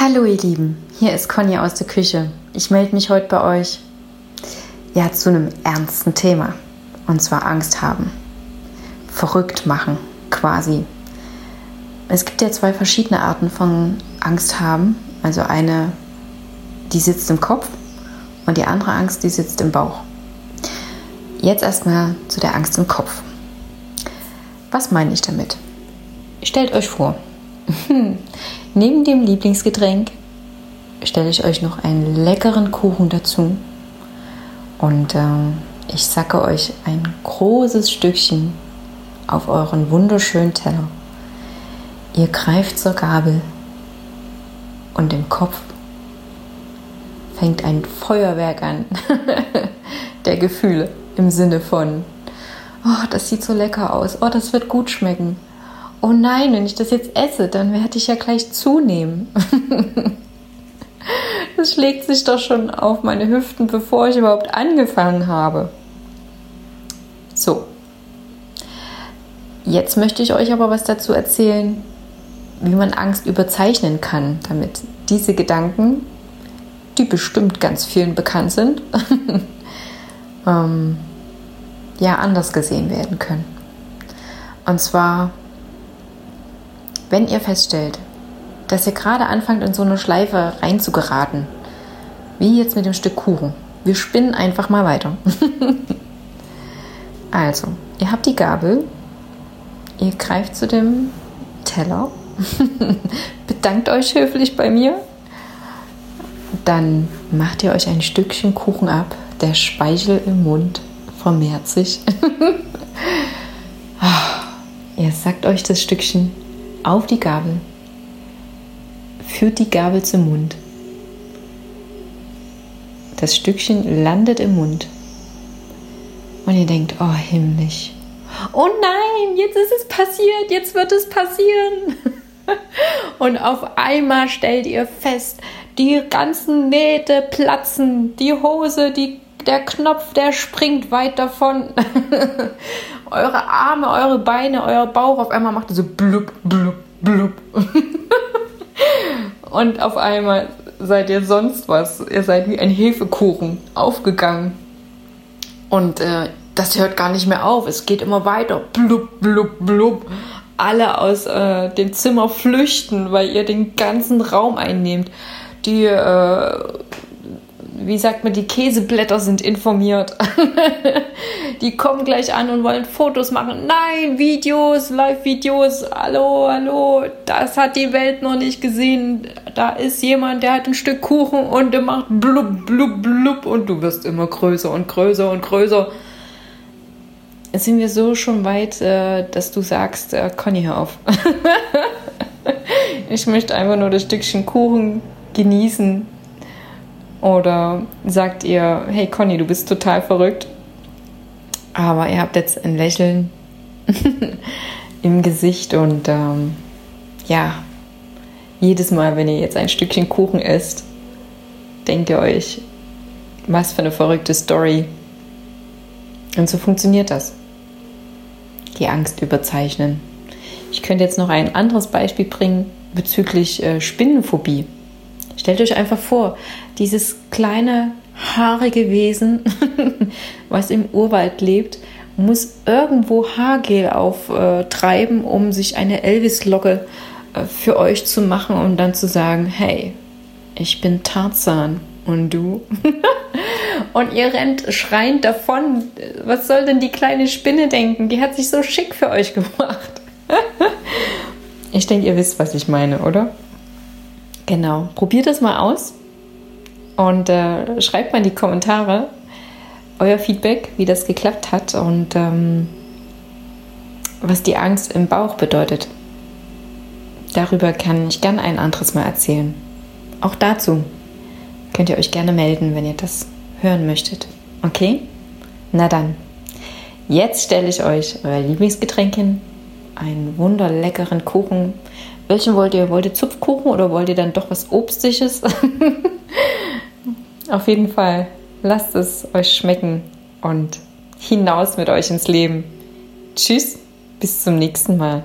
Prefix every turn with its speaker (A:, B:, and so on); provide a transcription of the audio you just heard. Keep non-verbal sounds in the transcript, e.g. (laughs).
A: Hallo ihr Lieben, hier ist Conny aus der Küche. Ich melde mich heute bei euch ja zu einem ernsten Thema und zwar Angst haben. Verrückt machen, quasi. Es gibt ja zwei verschiedene Arten von Angst haben. Also eine, die sitzt im Kopf und die andere Angst, die sitzt im Bauch. Jetzt erstmal zu der Angst im Kopf. Was meine ich damit? Stellt euch vor, (laughs) neben dem Lieblingsgetränk stelle ich euch noch einen leckeren Kuchen dazu. Und äh, ich sacke euch ein großes Stückchen auf euren wunderschönen Teller. Ihr greift zur Gabel und im Kopf fängt ein Feuerwerk an (laughs) der Gefühle im Sinne von, oh, das sieht so lecker aus, oh, das wird gut schmecken. Oh nein, wenn ich das jetzt esse, dann werde ich ja gleich zunehmen. (laughs) das schlägt sich doch schon auf meine Hüften, bevor ich überhaupt angefangen habe. So. Jetzt möchte ich euch aber was dazu erzählen, wie man Angst überzeichnen kann, damit diese Gedanken, die bestimmt ganz vielen bekannt sind, (laughs) ähm, ja anders gesehen werden können. Und zwar, wenn ihr feststellt, dass ihr gerade anfangt, in so eine Schleife reinzugeraten, wie jetzt mit dem Stück Kuchen. Wir spinnen einfach mal weiter. (laughs) also, ihr habt die Gabel, ihr greift zu dem Teller, (laughs) bedankt euch höflich bei mir, dann macht ihr euch ein Stückchen Kuchen ab, der Speichel im Mund vermehrt sich. (laughs) Ihr sagt euch das Stückchen auf die Gabel, führt die Gabel zum Mund. Das Stückchen landet im Mund. Und ihr denkt, oh himmlisch. Oh nein, jetzt ist es passiert, jetzt wird es passieren. (laughs) Und auf einmal stellt ihr fest, die ganzen Nähte platzen, die Hose, die der Knopf, der springt weit davon. (laughs) eure Arme, eure Beine, euer Bauch, auf einmal macht so blub, blub, blub. (laughs) Und auf einmal seid ihr sonst was. Ihr seid wie ein Hefekuchen aufgegangen. Und äh, das hört gar nicht mehr auf. Es geht immer weiter. Blub, blub, blub. Alle aus äh, dem Zimmer flüchten, weil ihr den ganzen Raum einnehmt. Die äh, wie sagt man, die Käseblätter sind informiert. (laughs) die kommen gleich an und wollen Fotos machen. Nein, Videos, Live-Videos. Hallo, hallo, das hat die Welt noch nicht gesehen. Da ist jemand, der hat ein Stück Kuchen und der macht blub, blub, blub und du wirst immer größer und größer und größer. Jetzt sind wir so schon weit, äh, dass du sagst, äh, Conny, hör auf. (laughs) ich möchte einfach nur das Stückchen Kuchen genießen oder sagt ihr, hey Conny, du bist total verrückt, aber ihr habt jetzt ein Lächeln (laughs) im Gesicht und ähm, ja, jedes Mal, wenn ihr jetzt ein Stückchen Kuchen isst, denkt ihr euch, was für eine verrückte Story. Und so funktioniert das. Die Angst überzeichnen. Ich könnte jetzt noch ein anderes Beispiel bringen bezüglich äh, Spinnenphobie. Stellt euch einfach vor, dieses kleine haarige Wesen, (laughs) was im Urwald lebt, muss irgendwo Haargel auftreiben, um sich eine Elvis-Locke äh, für euch zu machen und dann zu sagen, hey, ich bin Tarzan und du? (laughs) und ihr rennt schreiend davon. Was soll denn die kleine Spinne denken? Die hat sich so schick für euch (laughs) gemacht. ich denke, ihr wisst, was ich meine, oder? Genau, probiert es mal aus und äh, schreibt mal in die Kommentare euer Feedback, wie das geklappt hat und ähm, was die Angst im Bauch bedeutet. Darüber kann ich gerne ein anderes Mal erzählen. Auch dazu könnt ihr euch gerne melden, wenn ihr das hören möchtet. Okay? Na dann. Jetzt stelle ich euch euer Lieblingsgetränk hin. Einen wunderleckeren Kuchen welchen wollt ihr? Wollt ihr Zupfkuchen oder wollt ihr dann doch was Obstiges? (laughs) Auf jeden Fall, lasst es euch schmecken und hinaus mit euch ins Leben. Tschüss, bis zum nächsten Mal.